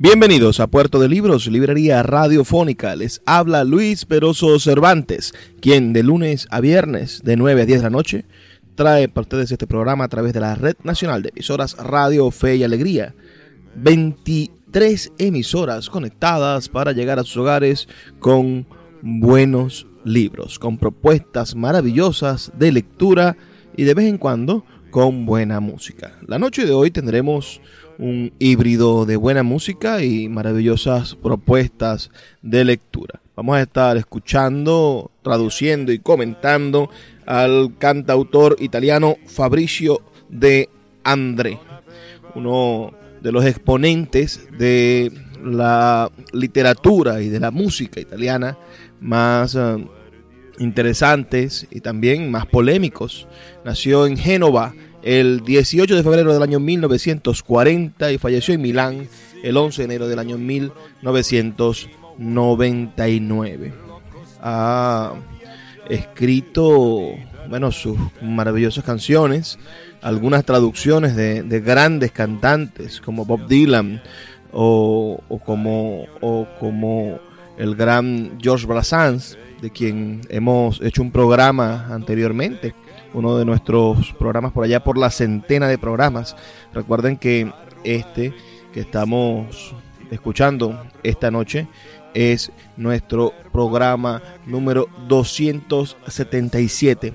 Bienvenidos a Puerto de Libros, librería radiofónica. Les habla Luis Peroso Cervantes, quien de lunes a viernes de 9 a 10 de la noche trae para ustedes este programa a través de la Red Nacional de Emisoras Radio Fe y Alegría. 23 emisoras conectadas para llegar a sus hogares con buenos libros, con propuestas maravillosas de lectura y de vez en cuando con buena música. La noche de hoy tendremos un híbrido de buena música y maravillosas propuestas de lectura. Vamos a estar escuchando, traduciendo y comentando al cantautor italiano Fabricio de André, uno de los exponentes de la literatura y de la música italiana más eh, interesantes y también más polémicos. Nació en Génova el 18 de febrero del año 1940 y falleció en Milán el 11 de enero del año 1999. Ha escrito, bueno, sus maravillosas canciones, algunas traducciones de, grandes cantantes como Bob Dylan o, como, o como el gran George Brassens, de quien hemos hecho un programa anteriormente uno de nuestros programas por allá por la centena de programas. Recuerden que este que estamos escuchando esta noche es nuestro programa número 277.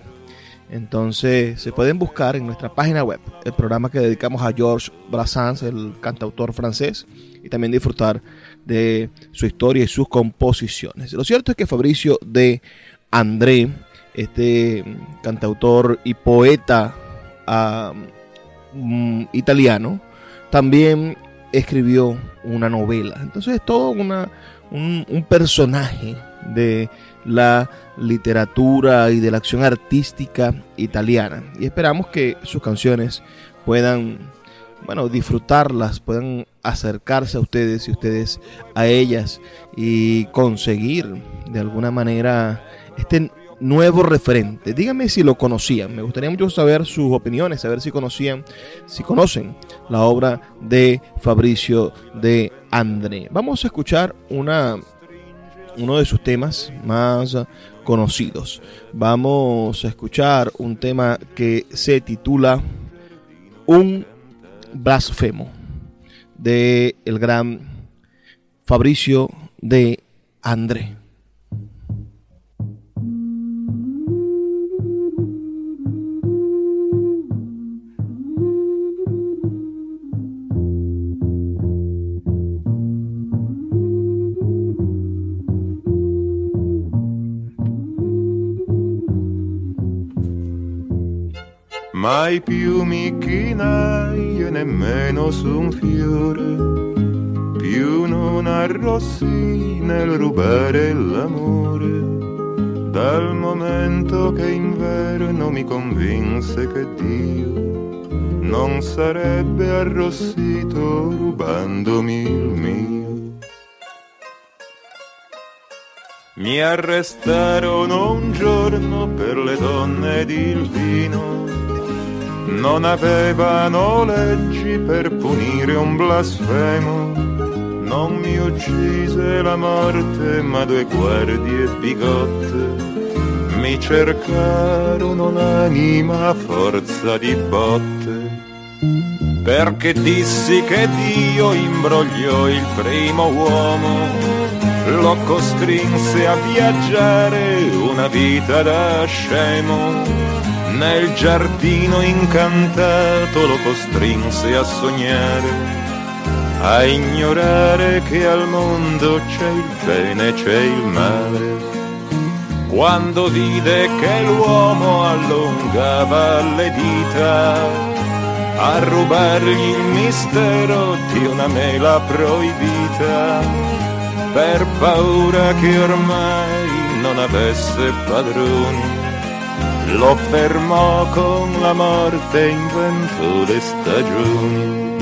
Entonces se pueden buscar en nuestra página web el programa que dedicamos a Georges Brassens, el cantautor francés, y también disfrutar de su historia y sus composiciones. Lo cierto es que Fabricio de André este cantautor y poeta mm, italiano, también escribió una novela. Entonces es todo una, un, un, personaje de la literatura y de la acción artística italiana. Y esperamos que sus canciones puedan, bueno, disfrutarlas, puedan acercarse a ustedes y ustedes a ellas y conseguir de alguna manera este nuevo referente. Díganme si lo conocían. Me gustaría mucho saber sus opiniones, saber si conocían, si conocen la obra de Fabricio de André. Vamos a escuchar una, uno de sus temas más conocidos. Vamos a escuchar un tema que se titula Un blasfemo de el gran Fabricio de André. Mai più mi chinai nemmeno su un fiore, più non arrossi nel rubare l'amore, dal momento che inverno mi convinse che Dio non sarebbe arrossito rubandomi il mio. Mi arrestarono un giorno per le donne ed il vino non avevano leggi per punire un blasfemo, non mi uccise la morte ma due guardie bigotte. Mi cercarono l'anima a forza di botte, perché dissi che Dio imbrogliò il primo uomo, lo costrinse a viaggiare una vita da scemo. Nel giardino incantato lo costrinse a sognare a ignorare che al mondo c'è il bene, c'è il male. Quando vide che l'uomo allungava le dita a rubargli il mistero di una mela proibita, per paura che ormai non avesse padroni, lo fermò con la morte e inventò le stagioni.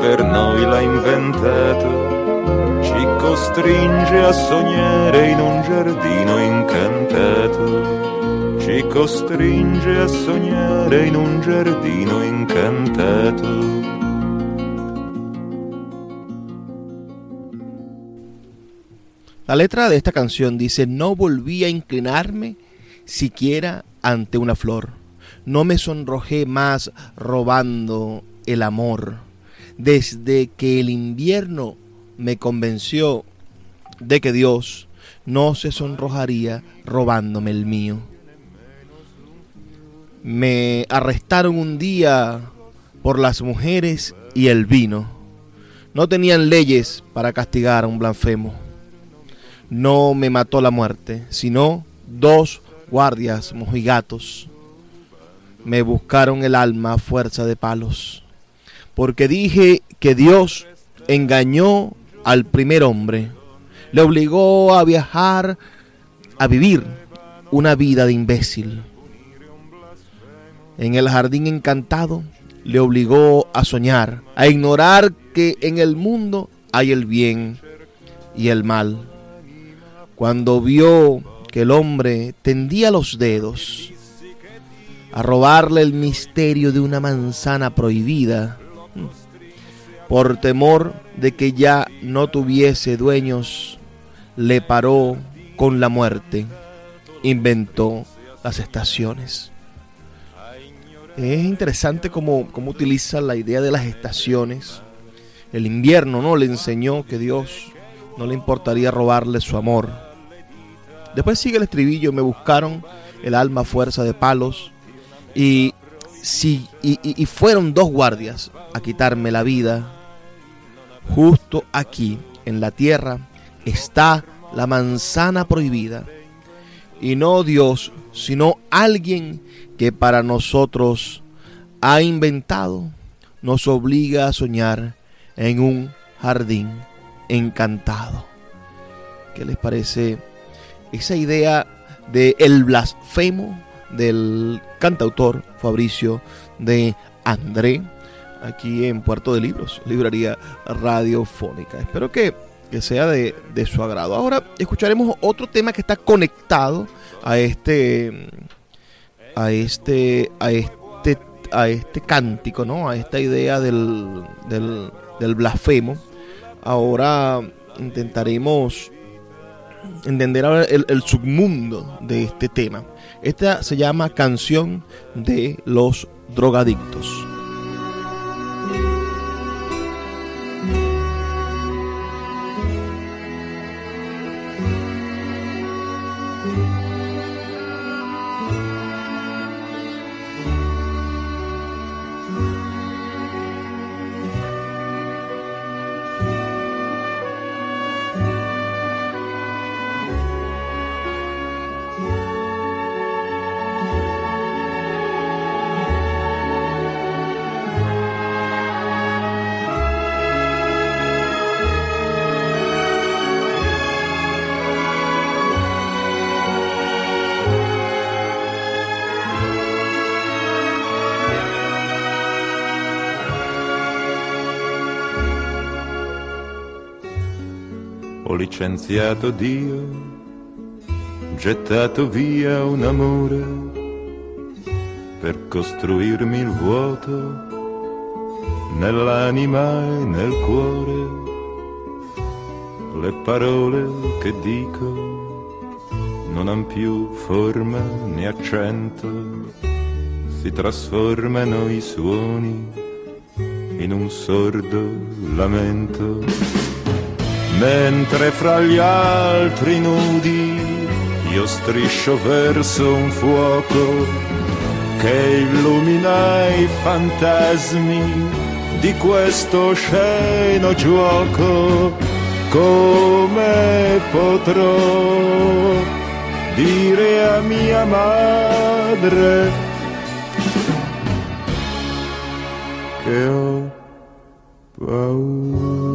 Per noi l'ha inventato, ci costringe a sognare in un giardino incantato. Ci costringe a sognare in un giardino incantato. La letra de esta canción dice, no volví a inclinarme siquiera ante una flor, no me sonrojé más robando el amor, desde que el invierno me convenció de que Dios no se sonrojaría robándome el mío. Me arrestaron un día por las mujeres y el vino. No tenían leyes para castigar a un blasfemo. No me mató la muerte, sino dos guardias mojigatos. Me buscaron el alma a fuerza de palos, porque dije que Dios engañó al primer hombre, le obligó a viajar, a vivir una vida de imbécil en el jardín encantado, le obligó a soñar, a ignorar que en el mundo hay el bien y el mal. Cuando vio que el hombre tendía los dedos a robarle el misterio de una manzana prohibida, por temor de que ya no tuviese dueños, le paró con la muerte, inventó las estaciones. Es interesante cómo, cómo utiliza la idea de las estaciones. El invierno, ¿no? Le enseñó que Dios no le importaría robarle su amor. Después sigue el estribillo, me buscaron el alma fuerza de palos y, si, y, y fueron dos guardias a quitarme la vida. Justo aquí, en la tierra, está la manzana prohibida. Y no Dios, sino alguien que para nosotros ha inventado, nos obliga a soñar en un jardín encantado. ¿Qué les parece esa idea de el blasfemo del cantautor Fabricio de André aquí en Puerto de Libros, librería radiofónica? Espero que, que sea de, de su agrado. Ahora escucharemos otro tema que está conectado a este a este, a este, a este cántico, ¿no? A esta idea del, del, blasfemo. Ahora intentaremos entender el, el, submundo de este tema. Esta se llama Canción de los Drogadictos. Ho licenziato Dio, gettato via un amore per costruirmi il vuoto nell'anima e nel cuore. Le parole che dico non han più forma né accento, si trasformano i suoni in un sordo lamento mentre fra gli altri nudi io striscio verso un fuoco che illumina i fantasmi di questo sceno gioco. Come potrò dire a mia madre che ho paura?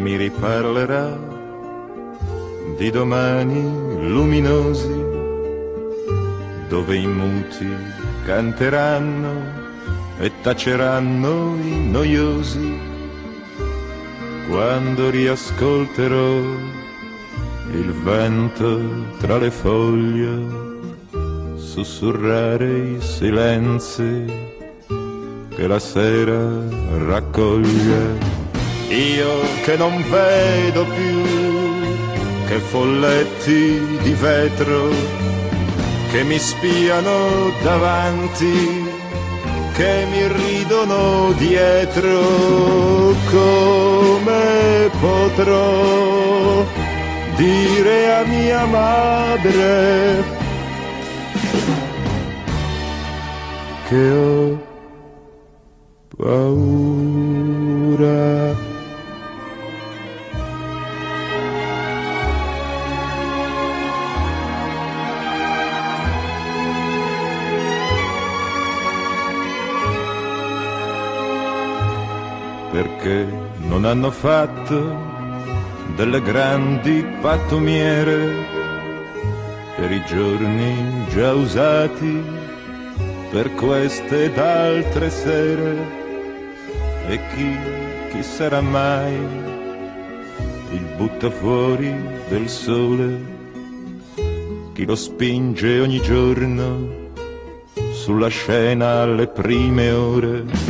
Mi riparlerà di domani luminosi, dove i muti canteranno e taceranno i noiosi, quando riascolterò il vento tra le foglie, sussurrare i silenzi che la sera raccoglie io che non vedo più che folletti di vetro che mi spiano davanti, che mi ridono dietro, come potrò dire a mia madre che ho paura? Perché non hanno fatto delle grandi pattumiere per i giorni già usati, per queste ed altre sere. E chi, chi sarà mai il buttafuori del sole? Chi lo spinge ogni giorno sulla scena alle prime ore?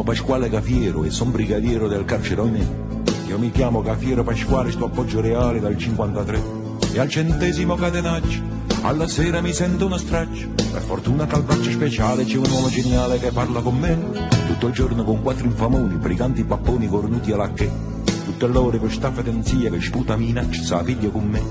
Chiamo Pasquale Cafiero e sono brigadiero del carcere Oimè. Io mi chiamo Cafiero Pasquale, sto a Poggio Reale dal 53 e al centesimo catenaccio alla sera mi sento uno straccio. Per fortuna che al braccio speciale c'è un uomo geniale che parla con me. Tutto il giorno con quattro infamoni, briganti papponi cornuti alla che. Tutte l'ore sta fedenzia che sputa minaccia, sa figlio con me.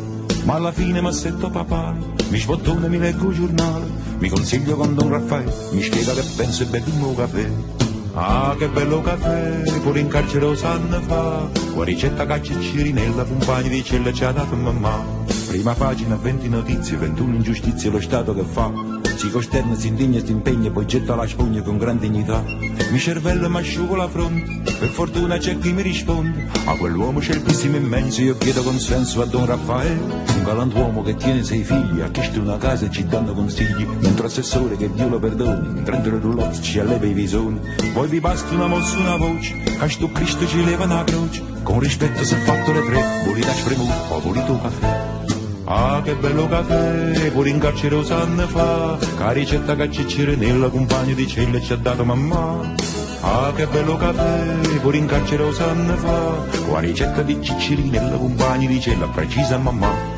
Ma alla fine m'assetto papale, mi sbottone, mi leggo il giornale, mi consiglio con Don Raffaele, mi spiega che penso e bevumo caffè. Ah, che bello caffè, pure in carcere lo sanno fa, qua ricetta cacciaccirinella, compagni di cella ci ha dato mamma. Prima pagina, 20 notizie, 21 ingiustizie, lo Stato che fa. Si costerna, si indigna, si impegna, poi getta la spugna con gran dignità. Mi cervello mi asciugo la fronte, per fortuna c'è chi mi risponde. A quell'uomo certissimo immenso io chiedo consenso a Don Raffaele. Un galantuomo che tiene sei figli, ha chiesto una casa e ci danno consigli. Mentre assessore che Dio lo perdoni, prende le roulotte, ci alleva i visoni. Poi vi basta una mossa, una voce, che sto Cristo ci leva una croce. Con rispetto se fatto le tre, volete spremuto o volete un caffè. Ah, che bello caffè, pure in carcere lo sanno fa, che ricetta che ciccire nella compagna di cella ci ha dato mamma. Ah, che bello caffè, pure in carcere lo sanno fa, qua ricetta di cicciri nella compagna di cella precisa mamma.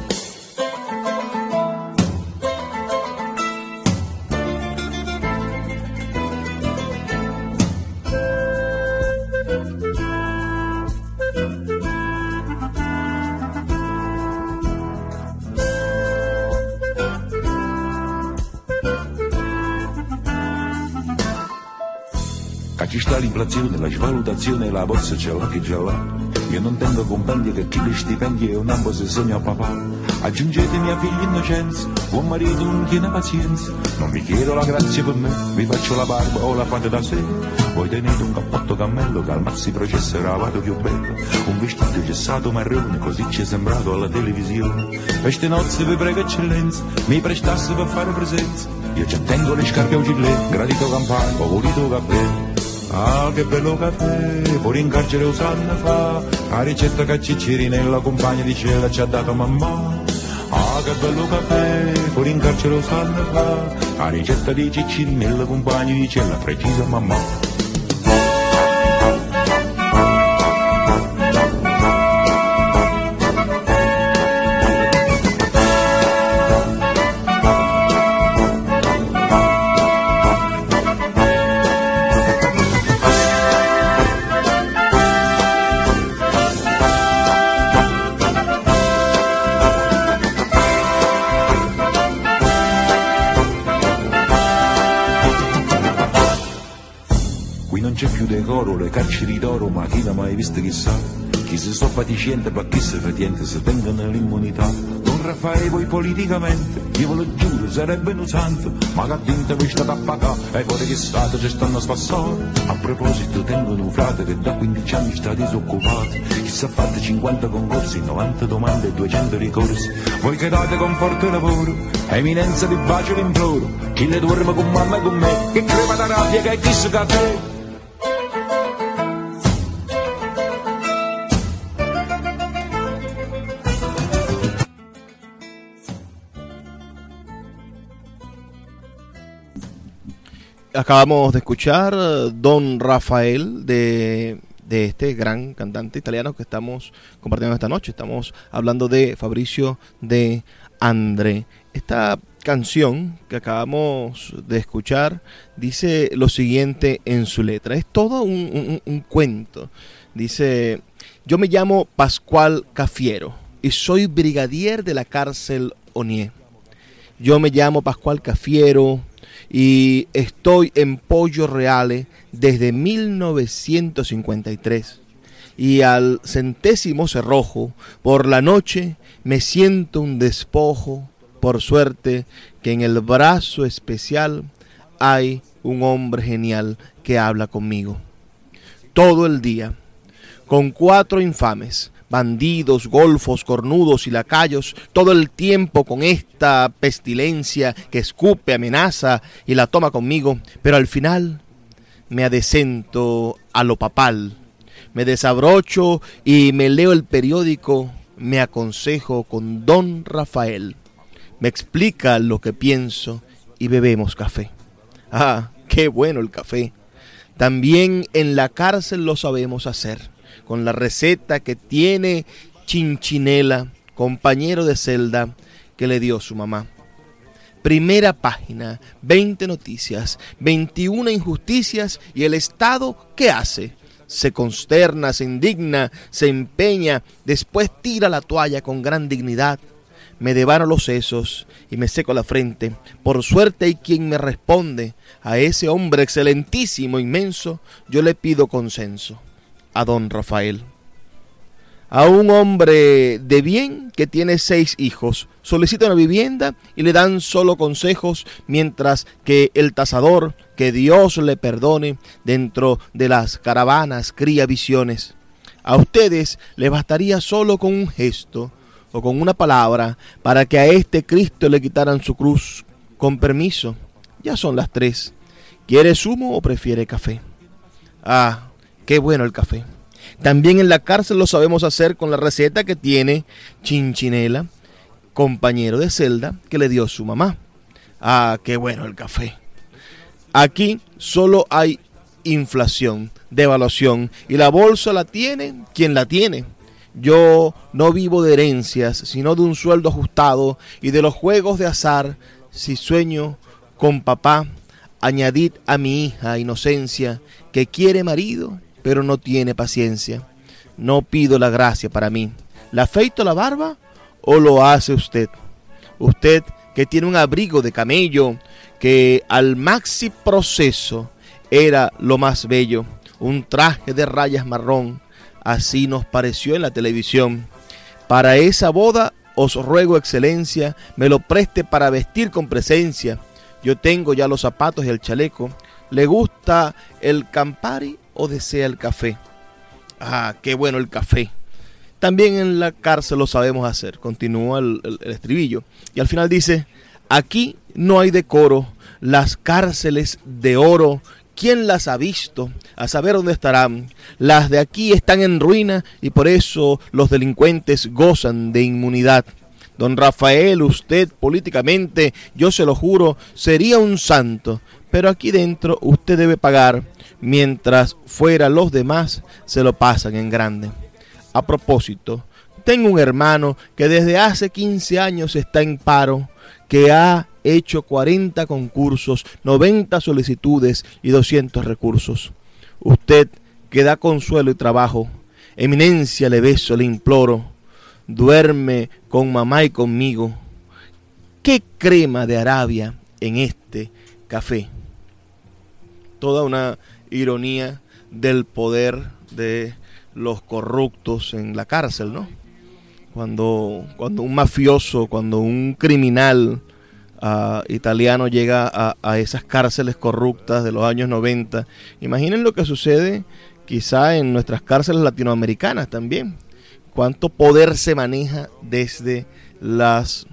L'inflazione, la svalutazione la borsa c'è là che già là. Io non tengo compendi che chi li stipendi è un ambo se sogno a papà. Aggiungete mia figlia innocenza, buon marito non tiene pazienza. Non vi chiedo la grazia per me, vi faccio la barba o la fate da sé. Voi tenete un cappotto cammello che al maxi processo era vado più bello. Un vestito gessato marrone, così ci è sembrato alla televisione. Queste nozze vi prego eccellenza, mi prestasse per fare presenza. Io ci tengo le scarpe a gilet, gradito campano, favorito caffè. Ah, che bello caffè, pure in carcere lo sanno fa, la ricetta che cicciri nella compagna di cella ci ha dato mamma. Ah, che bello caffè, pure in carcere lo sanno fa, la ricetta di cicciri nella compagna di cella precisa mamma. Le carceri d'oro, ma chi l'ha mai visto chissà? Chi si sto paticiente, ma chi si fatiente, se tengono l'immunità. Don Raffaele voi politicamente, io ve lo giuro, sarebbe un santo, ma che ha vinto questa tappaca, e poi che stato ci stanno spassando. A proposito, tengono un frate che da 15 anni sta disoccupato, chi si è fatto 50 concorsi, 90 domande e 200 ricorsi. Voi che date con forte lavoro, eminenza di bacio l'imploro, chi le dorme con mamma e con me, che crema da rabbia che è chi si caffè. Acabamos de escuchar eh, Don Rafael de, de este gran cantante italiano que estamos compartiendo esta noche. Estamos hablando de Fabricio de André. Esta canción que acabamos de escuchar dice lo siguiente en su letra. Es todo un, un- cuento. Dice, yo me llamo Pascual Cafiero y soy brigadier de la cárcel Onié. Yo me llamo Pascual Cafiero y estoy en Pollo Reale desde 1953. Y al centésimo cerrojo, por la noche me siento un despojo, por suerte que en el brazo especial hay un hombre genial que habla conmigo. Todo el día, con cuatro infames, bandidos, golfos, cornudos y lacayos, todo el tiempo con esta pestilencia que escupe, amenaza y la toma conmigo, pero al final me adecento a lo papal, me desabrocho y me leo el periódico, me aconsejo con don Rafael, me explica lo que pienso y bebemos café. Ah, qué bueno el café. También en la cárcel lo sabemos hacer con la receta que tiene Chinchinela, compañero de celda que le dio su mamá. Primera página, 20 noticias, 21 injusticias y el Estado, ¿qué hace? Se consterna, se indigna, se empeña, después tira la toalla con gran dignidad. Me devano los sesos y me seco la frente. Por suerte hay quien me responde. A ese hombre excelentísimo, inmenso, yo le pido consenso. A don Rafael a un hombre de bien que tiene seis hijos. Solicita una vivienda y le dan solo consejos, mientras que el tasador, que Dios le perdone, dentro de las caravanas cría visiones. A ustedes les bastaría solo con un gesto o con una palabra para que a este Cristo le quitaran su cruz. Con permiso, ya son las tres. ¿Quiere zumo o prefiere café? Ah, qué bueno el café. También en la cárcel lo sabemos hacer con la receta que tiene Chinchinela, compañero de celda que le dio su mamá. Ah, qué bueno el café. Aquí solo hay inflación, devaluación, y la bolsa la tiene quien la tiene. Yo no vivo de herencias, sino de un sueldo ajustado y de los juegos de azar. Si sueño con papá, añadid a mi hija inocencia, que quiere marido pero no tiene paciencia. No pido la gracia para mí. ¿La afeito la barba o lo hace usted? Usted que tiene un abrigo de camello, que al maxi proceso era lo más bello, un traje de rayas marrón, así nos pareció en la televisión. Para esa boda os ruego excelencia, me lo preste para vestir con presencia. Yo tengo ya los zapatos y el chaleco. ¿Le gusta el Campari o desea el café? Ah, qué bueno el café. También en la cárcel lo sabemos hacer, continúa el, estribillo. Y al final dice, aquí no hay decoro, las cárceles de oro ¿Quién las ha visto? A saber dónde estarán. Las de aquí están en ruina y por eso los delincuentes gozan de inmunidad. Don Rafael, usted políticamente, yo se lo juro, sería un santo, pero aquí dentro usted debe pagar mientras fuera los demás se lo pasan en grande. A propósito, tengo un hermano que desde hace 15 años está en paro, que ha hecho 40 concursos, 90 solicitudes y 200 recursos. Usted que da consuelo y trabajo, eminencia le beso, le imploro, duerme con mamá y conmigo. ¿Qué crema de Arabia en este café? Toda una ironía del poder de los corruptos en la cárcel, ¿no? Cuando, cuando un mafioso, cuando un criminal uh, italiano llega a, a, esas cárceles corruptas de los años 90, imaginen lo que sucede quizá en nuestras cárceles latinoamericanas también. Cuánto poder se maneja desde las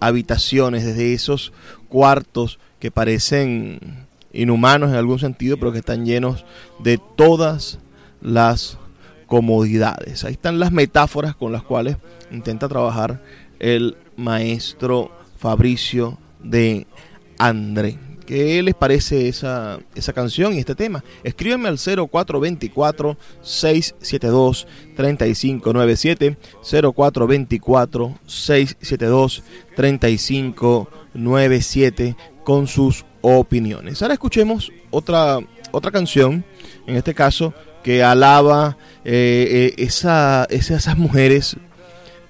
habitaciones, desde esos cuartos que parecen inhumanos en algún sentido, pero que están llenos de todas las comodidades. Ahí están las metáforas con las cuales intenta trabajar el maestro Fabricio de André. ¿Qué les parece esa, esa canción y este tema? Escríbeme al 0424-672-3597. 0424-672-3597 con sus opiniones. Ahora escuchemos otra, otra canción, en este caso, que alaba eh, eh, esa, esas mujeres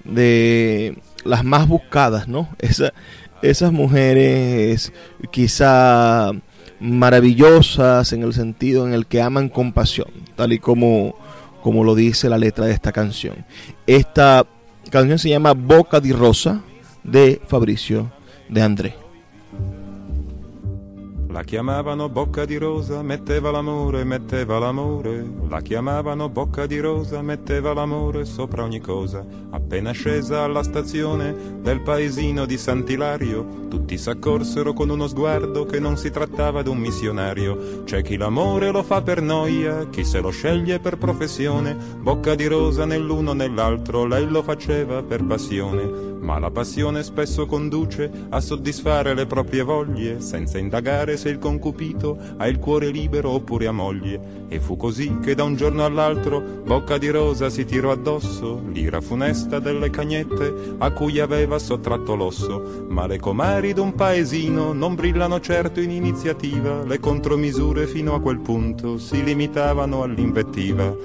de las más buscadas, ¿no? Esa, esas mujeres quizá maravillosas en el sentido en el que aman con pasión, tal y como, como lo dice la letra de esta canción. Esta canción se llama Boca di Rosa de Fabricio de André. La chiamavano bocca di rosa, metteva l'amore, metteva l'amore. La chiamavano bocca di rosa, metteva l'amore sopra ogni cosa. Appena scesa alla stazione del paesino di Sant'Ilario, tutti s'accorsero con uno sguardo che non si trattava d'un missionario. C'è chi l'amore lo fa per noia, chi se lo sceglie per professione. Bocca di rosa nell'uno nell'altro, lei lo faceva per passione Ma la passione spesso conduce a soddisfare le proprie voglie, senza indagare se il concupito ha il cuore libero oppure a moglie. E fu così che da un giorno all'altro Bocca di Rosa si tirò addosso l'ira funesta delle cagnette a cui aveva sottratto l'osso. Ma le comari d'un paesino non brillano certo in iniziativa, le contromisure fino a quel punto si limitavano all'invettiva.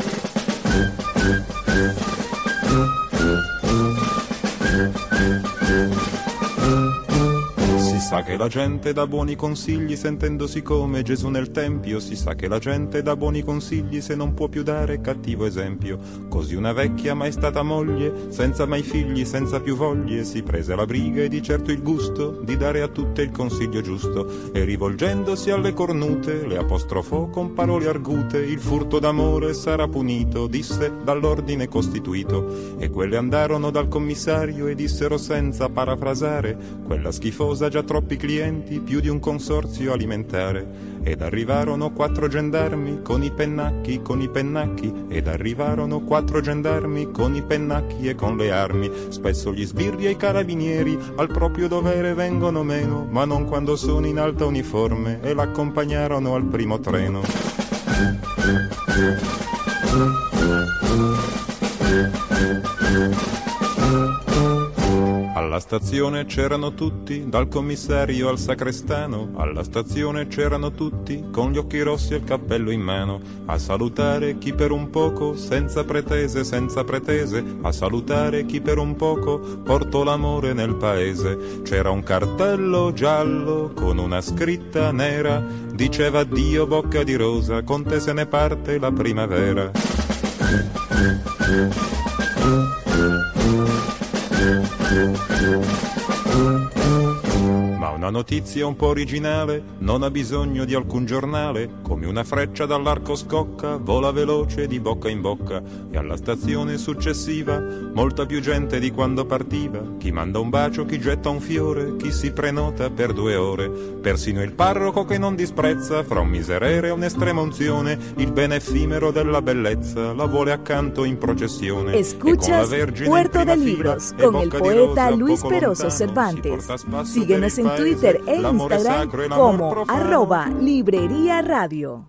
Sa che la gente dà buoni consigli sentendosi come Gesù nel Tempio, si sa che la gente dà buoni consigli se non può più dare cattivo esempio. Così una vecchia mai stata moglie, senza mai figli, senza più voglie, si prese la briga e di certo il gusto di dare a tutte il consiglio giusto e rivolgendosi alle cornute le apostrofò con parole argute, il furto d'amore sarà punito, disse dall'ordine costituito e quelle andarono dal commissario e dissero senza parafrasare, quella schifosa già troppo troppi clienti, più di un consorzio alimentare. Ed arrivarono quattro gendarmi con i pennacchi, con i pennacchi, ed arrivarono quattro gendarmi con i pennacchi e con le armi. Spesso gli sbirri e i carabinieri al proprio dovere vengono meno, ma non quando sono in alta uniforme e l'accompagnarono al primo treno. Alla stazione c'erano tutti, dal commissario al sacrestano, alla stazione c'erano tutti, con gli occhi rossi e il cappello in mano, a salutare chi per un poco, senza pretese, senza pretese, a salutare chi per un poco portò l'amore nel paese. C'era un cartello giallo con una scritta nera, diceva Dio bocca di rosa, con te se ne parte la primavera. Thank you. Una notizia un po' originale non ha bisogno di alcun giornale, come una freccia dall'arco scocca, vola veloce di bocca in bocca e alla stazione successiva molta più gente di quando partiva, chi manda un bacio, chi getta un fiore, chi si prenota per due ore, persino il parroco che non disprezza fra un miserere e un'estrema unzione, il bene effimero della bellezza, la vuole accanto in processione. Escuchas Puerto de Libros con el poeta Luis Peroso Cervantes. Síguenos en Twitter e Instagram como arroba Librería Radio.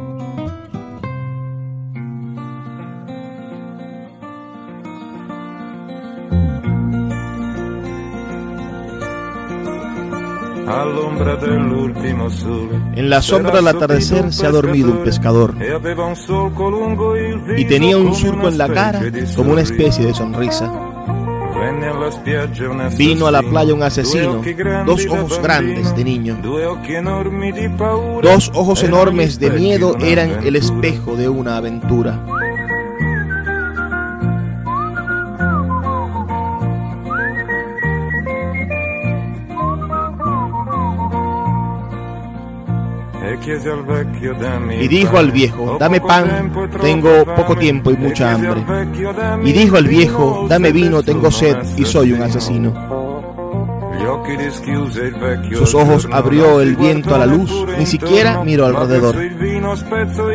En la sombra del atardecer se ha dormido un pescador. y tenía un surco en la cara como una especie de sonrisa. Vino a la playa un asesino, dos ojos grandes de niño. Dos ojos enormes de miedo eran el espejo de una aventura. Y dijo al viejo, dame pan, tengo poco tiempo y mucha hambre. Y dijo al viejo, dame vino, tengo sed y soy un asesino. Sus ojos abrió el viento a la luz, ni siquiera miró alrededor.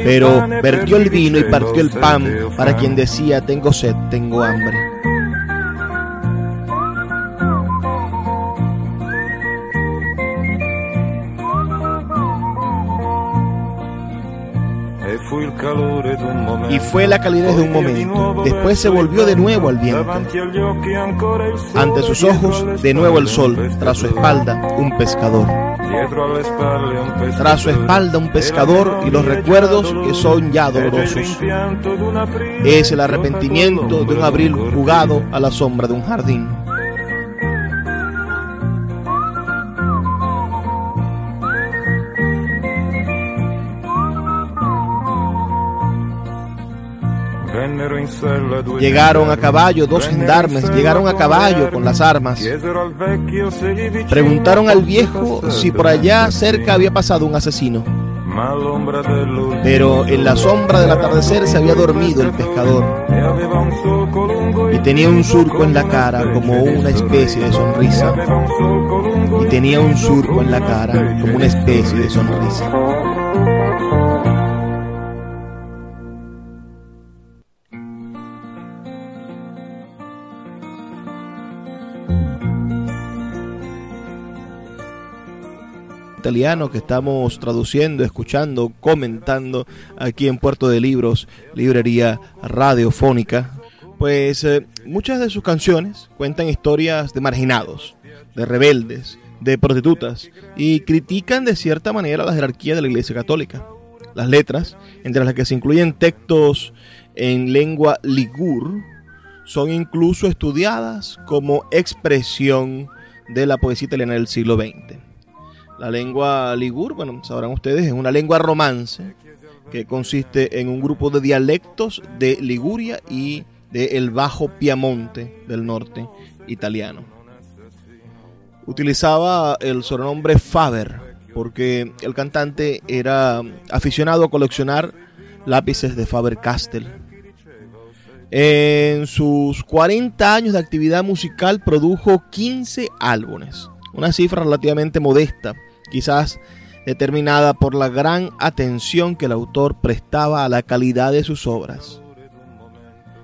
Pero vertió el vino y partió el pan para quien decía, tengo sed, tengo hambre. Y fue la calidez de un momento. Después se volvió de nuevo al viento. Ante sus ojos, de nuevo el sol. Tras su espalda, un pescador. Tras su espalda, un pescador y los recuerdos que son ya dolorosos. Es el arrepentimiento de un abril jugado a la sombra de un jardín. Llegaron a caballo dos gendarmes, llegaron a caballo con las armas. Preguntaron al viejo si por allá cerca había pasado un asesino. Pero en la sombra del atardecer se había dormido el pescador y tenía un surco en la cara como una especie de sonrisa. Y tenía un surco en la cara como una especie de sonrisa. Italiano que estamos traduciendo, escuchando, comentando aquí en Puerto de Libros, librería radiofónica. Pues eh, muchas de sus canciones cuentan historias de marginados, de rebeldes, de prostitutas y critican de cierta manera la jerarquía de la Iglesia Católica. Las letras, entre las que se incluyen textos en lengua ligur, son incluso estudiadas como expresión de la poesía italiana del siglo XX. La lengua ligur, bueno, sabrán ustedes, es una lengua romance que consiste en un grupo de dialectos de Liguria y del Bajo Piamonte del norte italiano. Utilizaba el sobrenombre Faber porque el cantante era aficionado a coleccionar lápices de Faber-Castell. En sus 40 años de actividad musical produjo 15 álbumes, una cifra relativamente modesta, quizás determinada por la gran atención que el autor prestaba a la calidad de sus obras.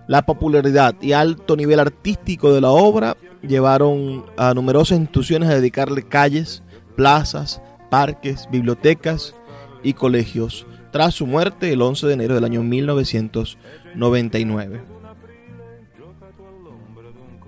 La popularidad y alto nivel artístico de la obra llevaron a numerosas instituciones a dedicarle calles, plazas, parques, bibliotecas y colegios tras su muerte el 11 de enero del año 1999.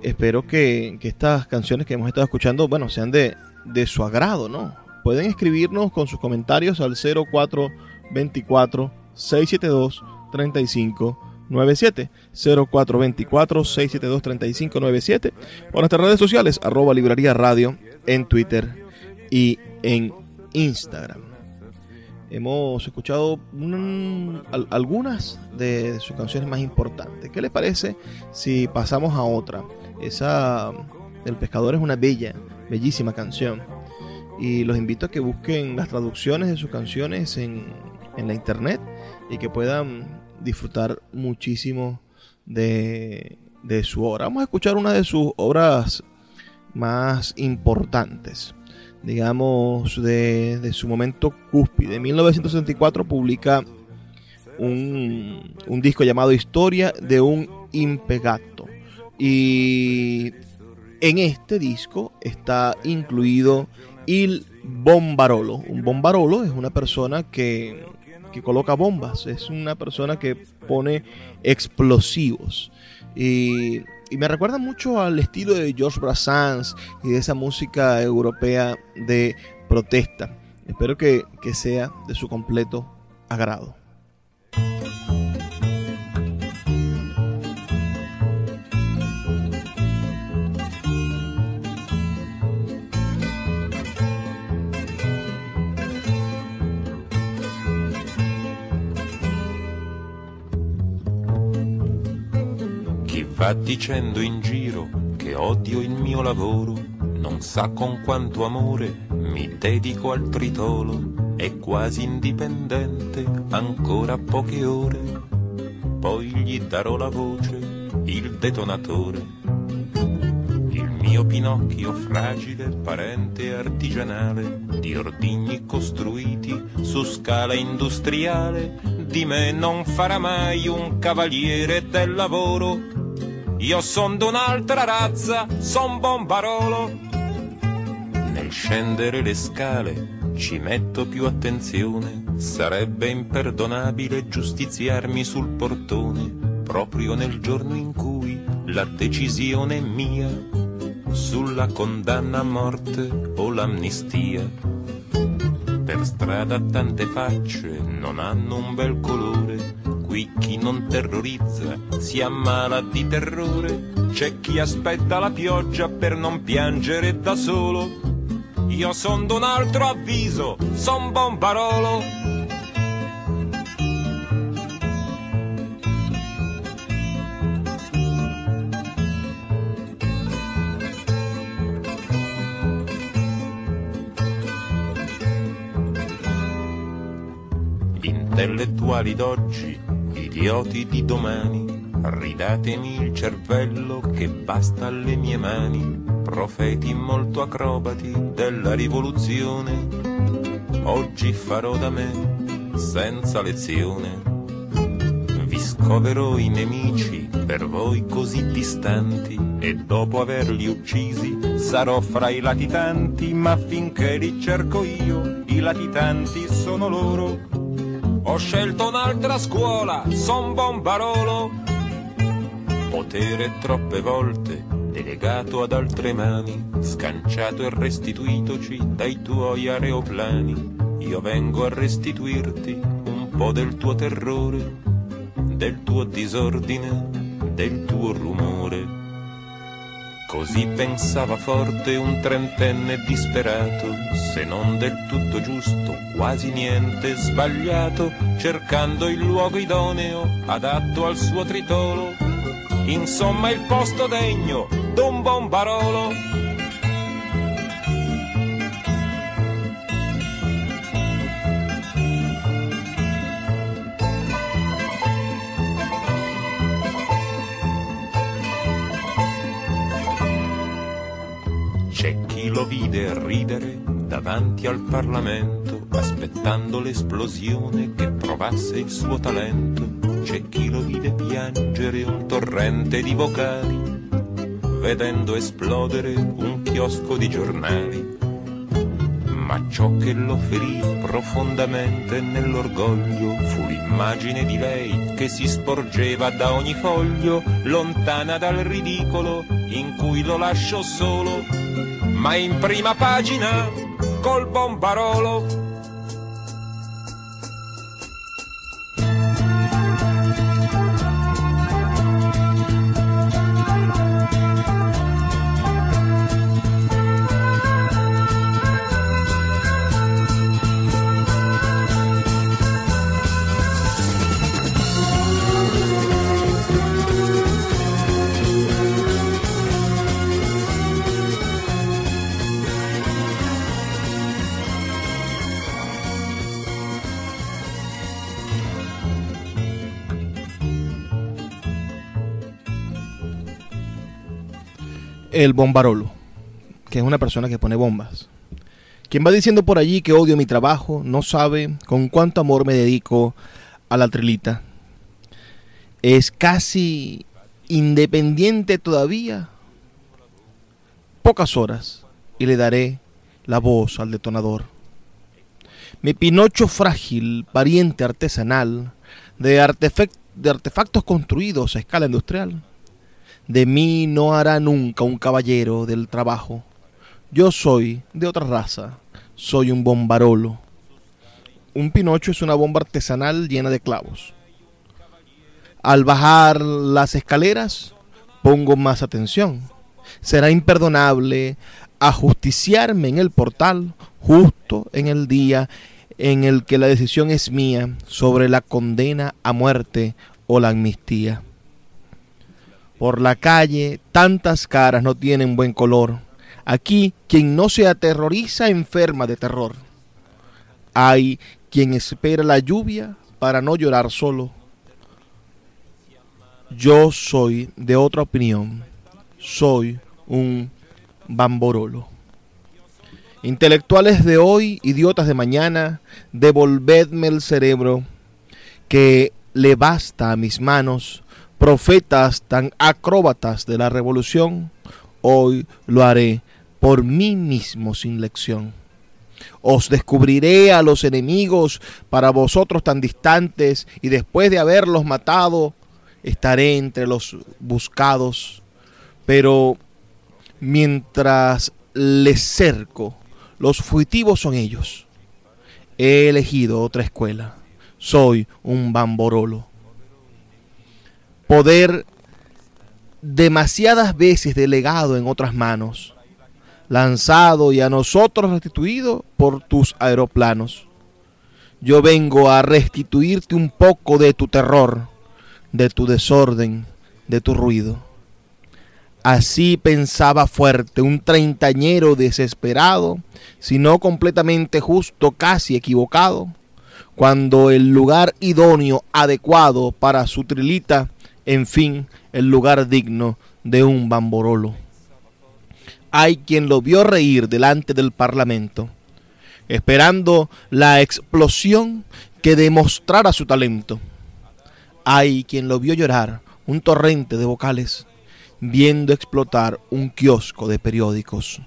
Espero que, que estas canciones que hemos estado escuchando, bueno, sean de, de su agrado, ¿no? Pueden escribirnos con sus comentarios al 0424 672 3597 0424 672 3597 o nuestras redes sociales arroba librería radio en Twitter y en Instagram. Hemos escuchado un- al- algunas de sus canciones más importantes. ¿Qué les parece si pasamos a otra? Esa del pescador es una bella, bellísima canción. Y los invito a que busquen las traducciones de sus canciones en, en la internet y que puedan disfrutar muchísimo de, de su obra. Vamos a escuchar una de sus obras más importantes, digamos, de, de su momento cúspide. En 1964 publica un, un disco llamado Historia de un impegato. Y en este disco está incluido Il Bombarolo. Un bombarolo es una persona que, que coloca bombas, es una persona que pone explosivos. Y, y me recuerda mucho al estilo de George Brassens y de esa música europea de protesta. Espero que, que sea de su completo agrado. Va dicendo in giro che odio il mio lavoro, non sa con quanto amore mi dedico al tritolo, è quasi indipendente, ancora poche ore, poi gli darò la voce, il detonatore. Il mio Pinocchio fragile, parente artigianale, di ordigni costruiti su scala industriale, di me non farà mai un cavaliere del lavoro. Io son d'un'altra razza, son bombarolo. Nel scendere le scale ci metto più attenzione, sarebbe imperdonabile giustiziarmi sul portone, proprio nel giorno in cui la decisione è mia sulla condanna a morte o l'amnistia. Per strada tante facce non hanno un bel colore, qui chi non terrorizza si ammala di terrore, c'è chi aspetta la pioggia per non piangere da solo. Io son d'un altro avviso, son bombarolo. Gli intellettuali d'oggi idioti di domani, ridatemi il cervello che basta alle mie mani, profeti molto acrobati della rivoluzione, oggi farò da me senza lezione. Vi scoverò i nemici per voi così distanti e dopo averli uccisi sarò fra i latitanti, ma finché li cerco io, i latitanti sono loro. Ho scelto un'altra scuola, son bombarolo. Potere troppe volte delegato ad altre mani, scanciato e restituitoci dai tuoi aeroplani. Io vengo a restituirti un po' del tuo terrore, del tuo disordine, del tuo rumore. Così pensava forte un trentenne disperato, se non del tutto giusto, quasi niente sbagliato, cercando il luogo idoneo, adatto al suo tritolo. Insomma il posto degno d'un bombarolo. Vide ridere davanti al Parlamento, aspettando l'esplosione che provasse il suo talento. C'è chi lo vide piangere un torrente di vocali, vedendo esplodere un chiosco di giornali. Ma ciò che lo ferì profondamente nell'orgoglio fu l'immagine di lei che si sporgeva da ogni foglio, lontana dal ridicolo in cui lo lasciò solo, ma in prima pagina col bombarolo. El bombarolo, que es una persona que pone bombas. Quien va diciendo por allí que odio mi trabajo no sabe con cuánto amor me dedico a la trilita. Es casi independiente todavía. Pocas horas y le daré la voz al detonador. Mi Pinocho frágil, pariente artesanal, de, artefactos construidos a escala industrial, de mí no hará nunca un caballero del trabajo. Yo soy de otra raza, soy un bombarolo. Un pinocho es una bomba artesanal llena de clavos. Al bajar las escaleras, pongo más atención. Será imperdonable ajusticiarme en el portal justo en el día en el que la decisión es mía sobre la condena a muerte o la amnistía. Por la calle tantas caras no tienen buen color. Aquí quien no se aterroriza enferma de terror. Hay quien espera la lluvia para no llorar solo. Yo soy de otra opinión. Soy un bamborolo. Intelectuales de hoy, idiotas de mañana, devolvedme el cerebro que le basta a mis manos profetas tan acróbatas de la revolución, hoy lo haré por mí mismo sin lección. Os descubriré a los enemigos para vosotros tan distantes y después de haberlos matado, estaré entre los buscados. Pero mientras les cerco, los fugitivos son ellos. He elegido otra escuela. Soy un bamborolo poder demasiadas veces delegado en otras manos, lanzado y a nosotros restituido por tus aeroplanos. Yo vengo a restituirte un poco de tu terror, de tu desorden, de tu ruido. Así pensaba fuerte un treintañero desesperado, si no completamente justo, casi equivocado, cuando el lugar idóneo, adecuado para su trilita, en fin, el lugar digno de un bamborolo. Hay quien lo vio reír delante del Parlamento, esperando la explosión que demostrara su talento. Hay quien lo vio llorar un torrente de vocales, viendo explotar un kiosco de periódicos.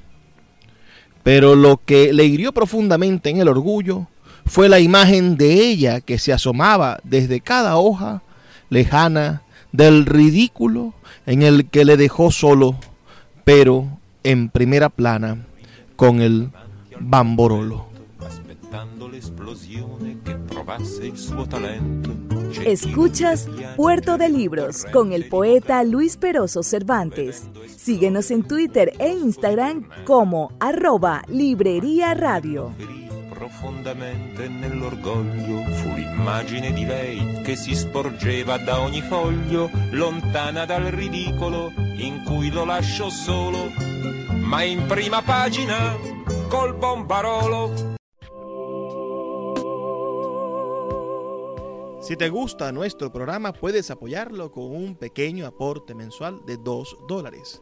Pero lo que le hirió profundamente en el orgullo fue la imagen de ella que se asomaba desde cada hoja lejana del ridículo en el que le dejó solo, pero en primera plana, con el bamborolo. Escuchas Puerto de Libros con el poeta Luis Peroso Cervantes. Síguenos en Twitter e Instagram como arroba Librería Radio. Profondamente nell'orgoglio fu l'immagine di lei che si sporgeva da ogni foglio, lontana dal ridicolo in cui lo lascio solo, ma in prima pagina col bombarolo. Si te gusta nuestro programa, puedes apoyarlo con un pequeño aporte mensual de 2 dólares.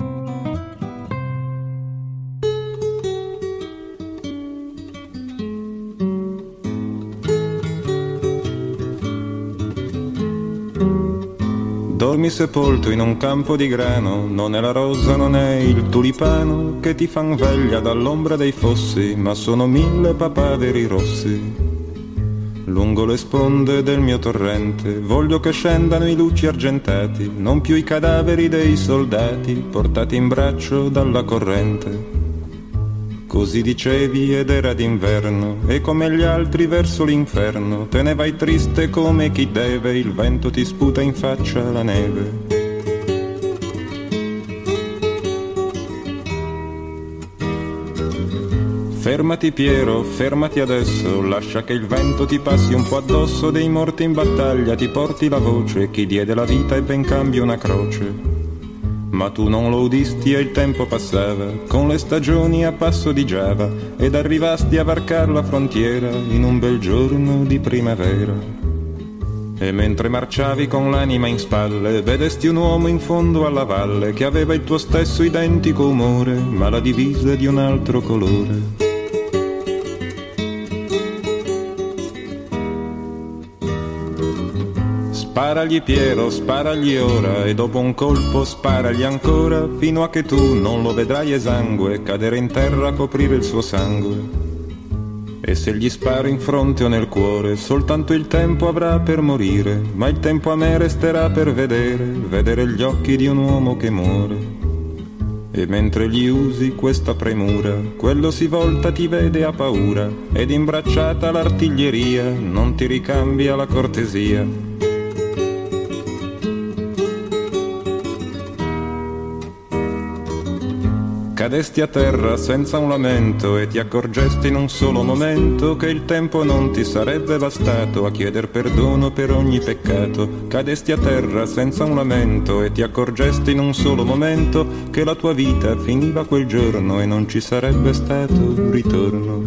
Dormi sepolto in un campo di grano, non è la rosa, non è il tulipano che ti fan veglia dall'ombra dei fossi, ma sono mille papaveri rossi. Lungo le sponde del mio torrente voglio che scendano i luci argentati, non più i cadaveri dei soldati portati in braccio dalla corrente. Così dicevi ed era d'inverno, e come gli altri verso l'inferno, te ne vai triste come chi deve, il vento ti sputa in faccia la neve. Fermati Piero, fermati adesso, lascia che il vento ti passi un po' addosso, dei morti in battaglia ti porti la voce, chi diede la vita e ben cambia una croce. Ma tu non lo udisti e il tempo passava, con le stagioni a passo di Giava, ed arrivasti a varcar la frontiera in un bel giorno di primavera. E mentre marciavi con l'anima in spalle, vedesti un uomo in fondo alla valle che aveva il tuo stesso identico umore, ma la divisa di un altro colore. Sparagli Piero, sparagli ora e dopo un colpo sparagli ancora fino a che tu non lo vedrai esangue cadere in terra a coprire il suo sangue. E se gli sparo in fronte o nel cuore, soltanto il tempo avrà per morire, ma il tempo a me resterà per vedere, vedere gli occhi di un uomo che muore. E mentre gli usi questa premura, quello si volta ti vede a paura, ed imbracciata l'artiglieria non ti ricambia la cortesia. Cadesti a terra senza un lamento e ti accorgesti in un solo momento che il tempo non ti sarebbe bastato a chieder perdono per ogni peccato. Cadesti a terra senza un lamento e ti accorgesti in un solo momento che la tua vita finiva quel giorno e non ci sarebbe stato ritorno.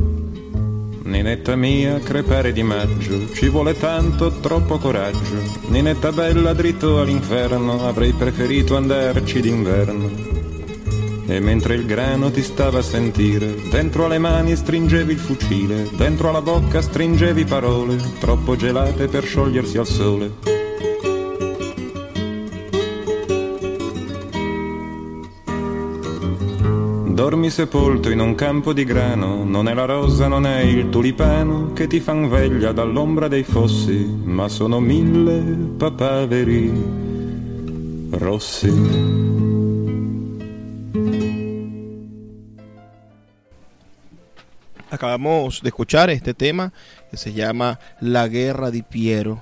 Ninetta mia, crepare di maggio, ci vuole tanto, troppo coraggio. Ninetta bella, dritto all'inferno, avrei preferito andarci d'inverno. E mentre il grano ti stava a sentire, dentro alle mani stringevi il fucile, dentro alla bocca stringevi parole, troppo gelate per sciogliersi al sole. Dormi sepolto in un campo di grano, non è la rosa, non è il tulipano che ti fan veglia dall'ombra dei fossi, ma sono mille papaveri rossi. Acabamos de escuchar este tema que se llama La Guerra de Piero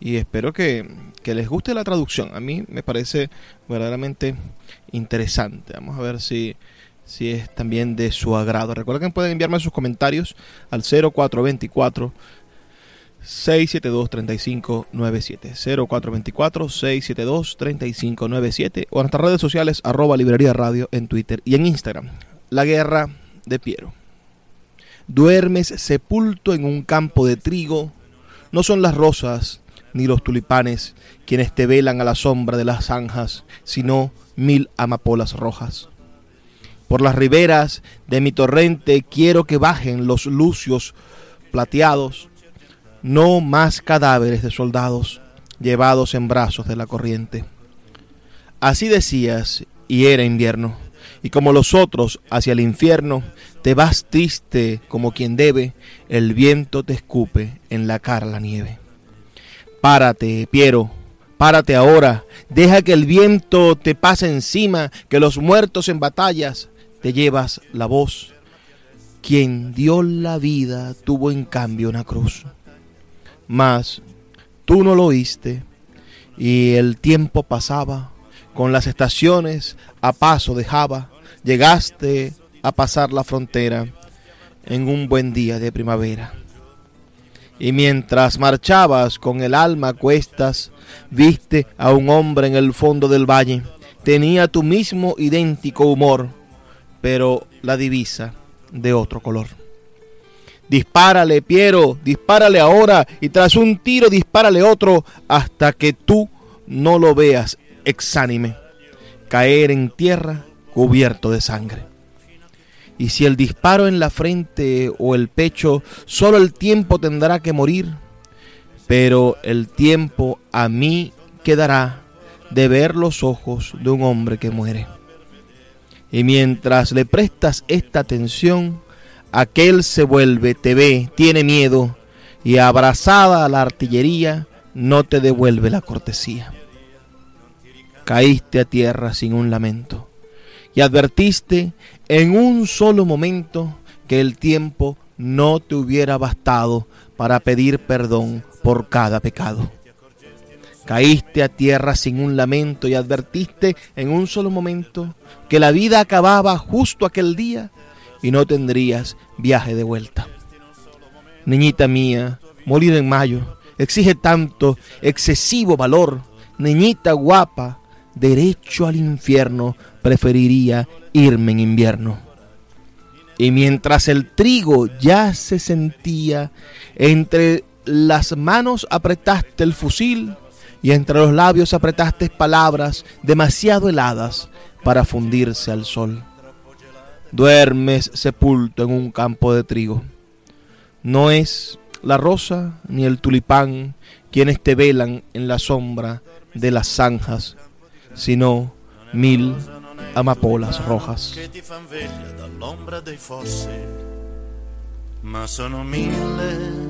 y espero que, que les guste la traducción. A mí me parece verdaderamente interesante. Vamos a ver si, si es también de su agrado. Recuerden que pueden enviarme sus comentarios al 0424 672 3597 0424 672 3597 o en nuestras redes sociales arroba librería radio en Twitter y en Instagram. La guerra de Piero. Duermes sepulto en un campo de trigo. No son las rosas ni los tulipanes quienes te velan a la sombra de las zanjas, sino mil amapolas rojas. Por las riberas de mi torrente quiero que bajen los lucios plateados, no más cadáveres de soldados llevados en brazos de la corriente. Así decías, y era invierno, y como los otros hacia el infierno, te vas triste como quien debe, el viento te escupe en la cara la nieve. Párate, Piero, párate ahora, deja que el viento te pase encima, que los muertos en batallas te llevas la voz. Quien dio la vida tuvo en cambio una cruz. Mas tú no lo oíste y el tiempo pasaba, con las estaciones a paso dejaba, llegaste a pasar la frontera en un buen día de primavera. Y mientras marchabas con el alma a cuestas, viste a un hombre en el fondo del valle. Tenía tu mismo idéntico humor, pero la divisa de otro color. Dispárale, Piero, dispárale ahora y tras un tiro dispárale otro hasta que tú no lo veas exánime, caer en tierra cubierto de sangre. Y si el disparo en la frente o el pecho, solo el tiempo tendrá que morir, pero el tiempo a mí quedará de ver los ojos de un hombre que muere. Y mientras le prestas esta atención, aquel se vuelve, te ve, tiene miedo, y abrazada a la artillería, no te devuelve la cortesía. Caíste a tierra sin un lamento y advertiste en un solo momento que el tiempo no te hubiera bastado para pedir perdón por cada pecado. Caíste a tierra sin un lamento y advertiste en un solo momento que la vida acababa justo aquel día y no tendrías viaje de vuelta. Niñita mía, morir en mayo exige tanto excesivo valor. Niñita guapa, derecho al infierno, preferiría irme en invierno. Y mientras el trigo ya se sentía, entre las manos apretaste el fusil y entre los labios apretaste palabras demasiado heladas para fundirse al sol. Duermes sepulto en un campo de trigo. No es la rosa ni el tulipán quienes te velan en la sombra de las zanjas, sino mil amapolas rojas. che ti fan veglia dall'ombra dei fossi, ma sono mille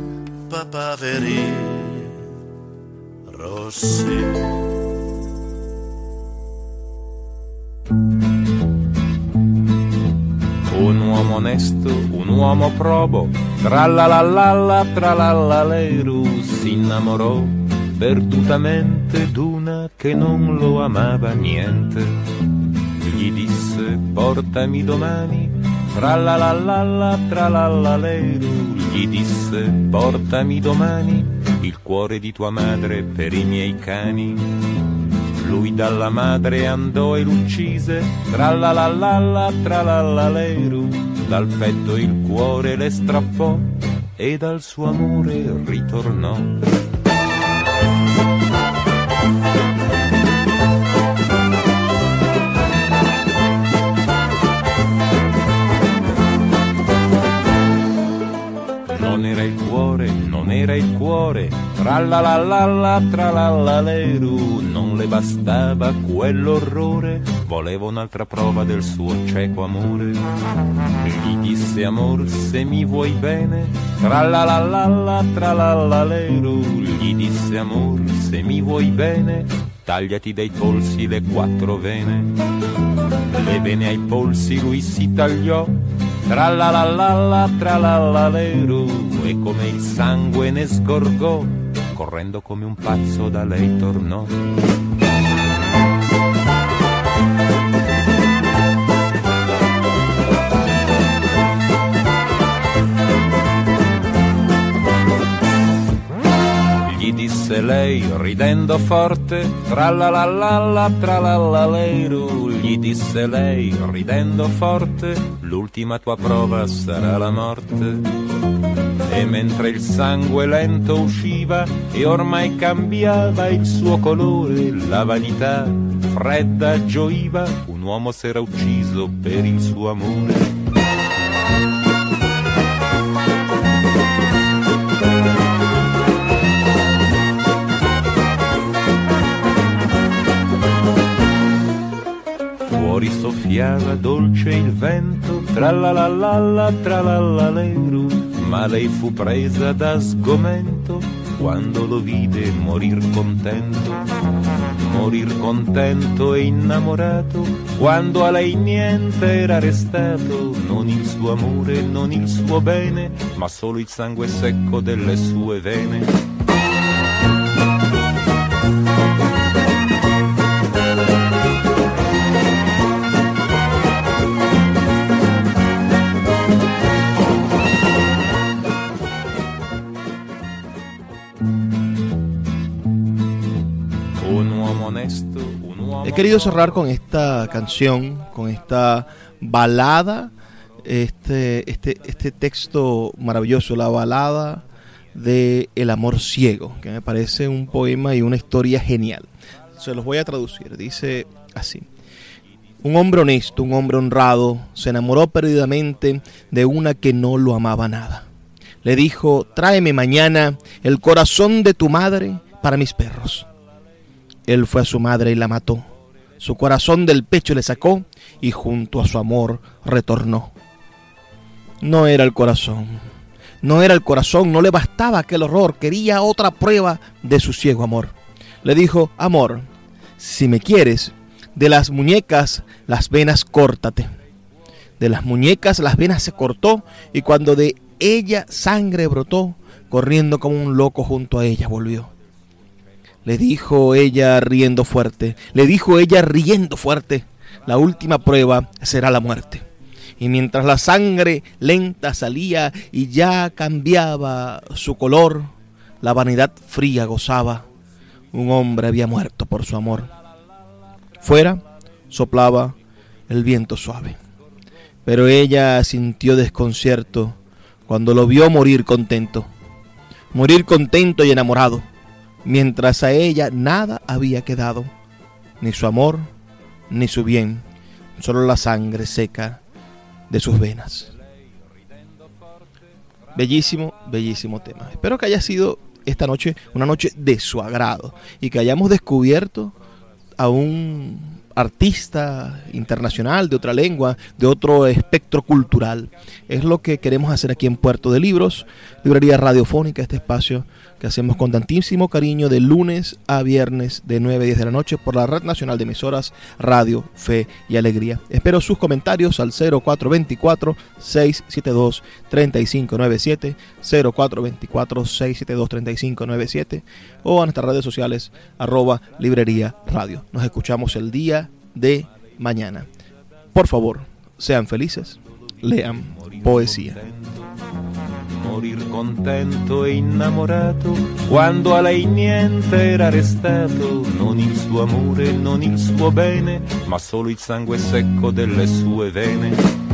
papaveri rossi. Un uomo onesto, un uomo probo, tralalala, tralalaleiru, si innamorò perdutamente d'una che non lo amava niente. Gli disse portami domani, tralalala, tralalaleiru, gli disse portami domani il cuore di tua madre per i miei cani. Lui dalla madre andò e l'uccise, tralalala, tralalaleru, dal petto il cuore le strappò e dal suo amore ritornò. Era il cuore, non era il cuore, tralalala, tralalaleru, non le bastava quell'orrore, voleva un'altra prova del suo cieco amore. Gli disse amor se mi vuoi bene, tra la la la la tra la la lero. Gli disse amor se mi vuoi bene, tagliati dai polsi le quattro vene. Le vene ai polsi lui si tagliò, tra la la la la tra la la lero, e come il sangue ne sgorgò correndo come un pazzo da lei tornò. Disse lei ridendo forte, tra la la la la tra la la leru, gli disse lei ridendo forte, l'ultima tua prova sarà la morte e mentre il sangue lento usciva e ormai cambiava il suo colore, la vanità fredda gioiva, un uomo s'era ucciso per il suo amore. Soffiava dolce il vento, tra la la la la tra la la leru ma lei fu presa da sgomento quando lo vide morir contento, morir contento e innamorato, quando a lei niente era restato, non il suo amore, non il suo bene, ma solo il sangue secco delle sue vene. He querido cerrar con esta canción, con esta balada, este, este, este texto maravilloso, la balada de El amor ciego, que me parece un poema y una historia genial. Se los voy a traducir. Dice así. Un hombre honesto, un hombre honrado, se enamoró perdidamente de una que no lo amaba nada. Le dijo, tráeme mañana el corazón de tu madre para mis perros. Él fue a su madre y la mató su corazón del pecho le sacó y junto a su amor retornó. No era el corazón, no era el corazón, no le bastaba aquel horror, quería otra prueba de su ciego amor. Le dijo, amor, si me quieres, de las muñecas las venas córtate. De las muñecas las venas se cortó y cuando de ella sangre brotó, corriendo como un loco junto a ella volvió. Le dijo ella riendo fuerte, le dijo ella riendo fuerte, la última prueba será la muerte. Y mientras la sangre lenta salía y ya cambiaba su color, la vanidad fría gozaba. Un hombre había muerto por su amor. Fuera soplaba el viento suave. Pero ella sintió desconcierto cuando lo vio morir contento. Morir contento y enamorado mientras a ella nada había quedado, ni su amor, ni su bien, solo la sangre seca de sus venas. Bellísimo, bellísimo tema. Espero que haya sido esta noche una noche de su agrado y que hayamos descubierto a un artista internacional de otra lengua, de otro espectro cultural. Es lo que queremos hacer aquí en Puerto de Libros, Librería Radiofónica, este espacio que hacemos con tantísimo cariño de lunes a viernes de 9 a 10 de la noche por la Red Nacional de Emisoras Radio, Fe y Alegría. Espero sus comentarios al 0424-672-3597, 0424-672-3597 o a nuestras redes sociales arroba librería radio. Nos escuchamos el día de mañana. Por favor, sean felices, lean poesía. Morir contento e innamorato. Quando a lei niente era restato, non il suo amore, non il suo bene, ma solo il sangue secco delle sue vene